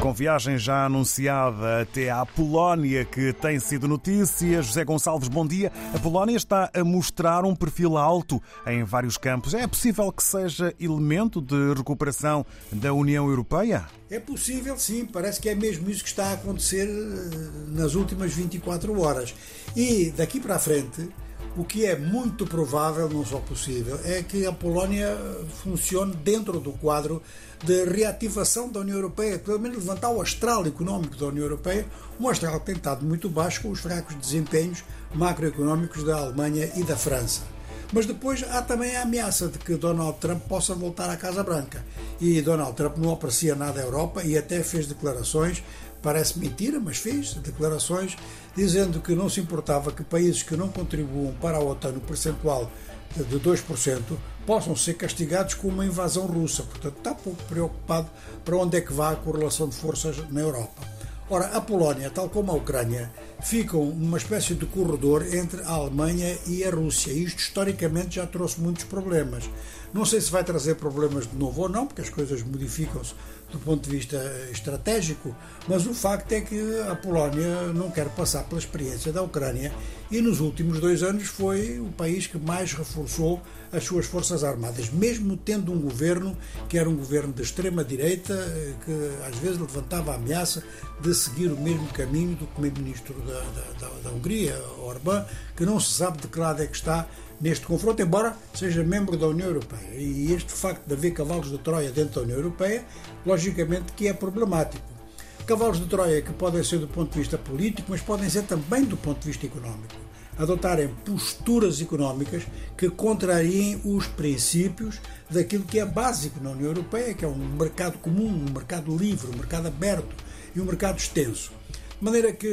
Com viagem já anunciada até à Polónia, que tem sido notícia. José Gonçalves, bom dia. A Polónia está a mostrar um perfil alto em vários campos. É possível que seja elemento de recuperação da União Europeia? É possível, sim. Parece que é mesmo isso que está a acontecer eh, nas últimas 24 horas. E daqui para a frente, o que é muito provável, não só possível, é que a Polónia funcione dentro do quadro de reativação da União Europeia, pelo menos levantar o astral económico da União Europeia, um astral que tem estado muito baixo com os fracos desempenhos macroeconómicos da Alemanha e da França. Mas depois há também a ameaça de que Donald Trump possa voltar à Casa Branca. E Donald Trump não aprecia nada à Europa e até fez declarações parece mentira, mas fez declarações dizendo que não se importava que países que não contribuam para a OTAN no percentual de 2% possam ser castigados com uma invasão russa. Portanto, está pouco preocupado para onde é que vai a correlação de forças na Europa. Ora, a Polónia, tal como a Ucrânia, ficam numa espécie de corredor entre a Alemanha e a Rússia. Isto historicamente já trouxe muitos problemas. Não sei se vai trazer problemas de novo ou não, porque as coisas modificam-se do ponto de vista estratégico, mas o facto é que a Polónia não quer passar pela experiência da Ucrânia e nos últimos dois anos foi o país que mais reforçou as suas forças armadas, mesmo tendo um governo que era um governo de extrema-direita, que às vezes levantava a ameaça de seguir o mesmo caminho do primeiro-ministro da, da, da, da Hungria, Orbán, que não se sabe de que lado é que está neste confronto, embora seja membro da União Europeia. E este facto de haver cavalos de Troia dentro da União Europeia, logicamente que é problemático. Cavalos de Troia que podem ser do ponto de vista político, mas podem ser também do ponto de vista económico. Adotarem posturas económicas que contrariem os princípios daquilo que é básico na União Europeia, que é um mercado comum, um mercado livre, um mercado aberto e um mercado extenso. De maneira que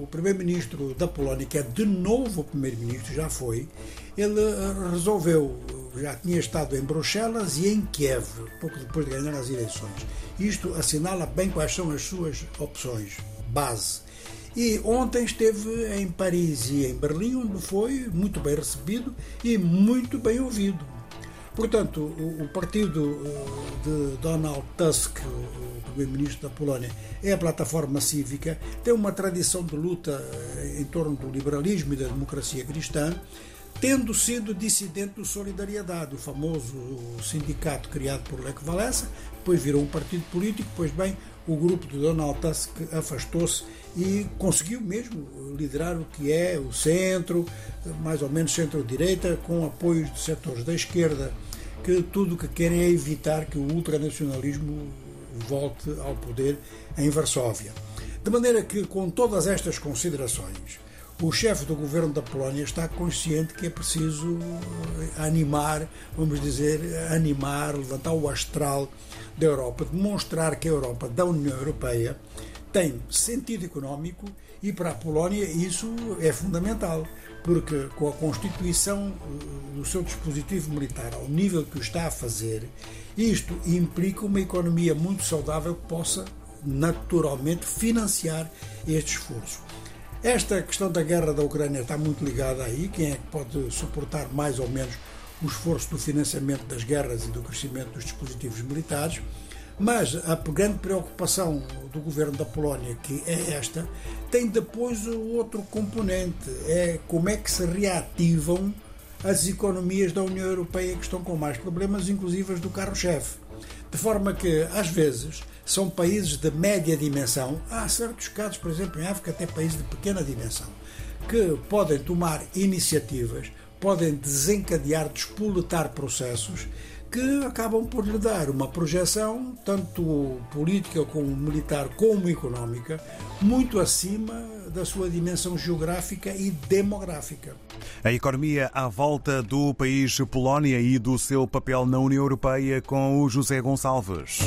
o primeiro-ministro da Polónia, que é de novo o primeiro-ministro, já foi, ele eh, resolveu, já tinha estado em Bruxelas e em Kiev, pouco depois de ganhar as eleições. Isto assinala bem quais são as suas opções, base. E ontem esteve em Paris e em Berlim, onde foi muito bem recebido e muito bem ouvido. Portanto, o, o partido eh, de Donald Tusk, o primeiro-ministro da Polónia, é a plataforma cívica, tem uma tradição de luta eh, em torno do liberalismo e da democracia cristã, tendo sido dissidente do Solidariedade, o famoso sindicato criado por Lech Walesa, depois virou um partido político, pois bem, o grupo de Donald Tusk afastou-se e conseguiu mesmo liderar o que é o centro, mais ou menos centro-direita, com apoios de setores da esquerda que tudo o que querem é evitar que o ultranacionalismo volte ao poder em Varsóvia. De maneira que, com todas estas considerações, o chefe do governo da Polónia está consciente que é preciso eh, animar, vamos dizer, animar, levantar o astral da Europa, demonstrar que a Europa da União Europeia tem sentido económico e para a Polónia isso é fundamental, porque com a constituição eh, do seu dispositivo militar ao nível que o está a fazer, isto implica uma economia muito saudável que possa naturalmente financiar este esforço. Esta questão da guerra da Ucrânia está muito ligada aí, quem é que pode suportar mais ou menos o esforço do financiamento das guerras e do crescimento dos dispositivos militares. Mas a grande preocupação do governo da Polónia, que é esta, tem depois outro componente: é como é que se reativam as economias da União Europeia que estão com mais problemas, inclusive as do carro-chefe. De forma que, às vezes, são países de média dimensão, há certos casos, por exemplo, em África, até países de pequena dimensão, que podem tomar iniciativas, podem desencadear, despoletar processos que acabam por lhe dar uma projeção, tanto política como militar, como económica, muito acima da sua dimensão geográfica e demográfica. A economia à volta do país Polónia e do seu papel na União Europeia com o José Gonçalves.